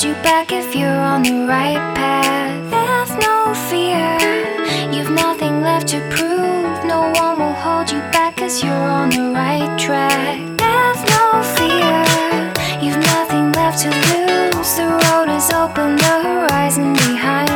hold you back if you're on the right path. there's no fear, you've nothing left to prove. No one will hold you back cause you're on the right track. There's no fear, you've nothing left to lose. The road is open, the horizon behind.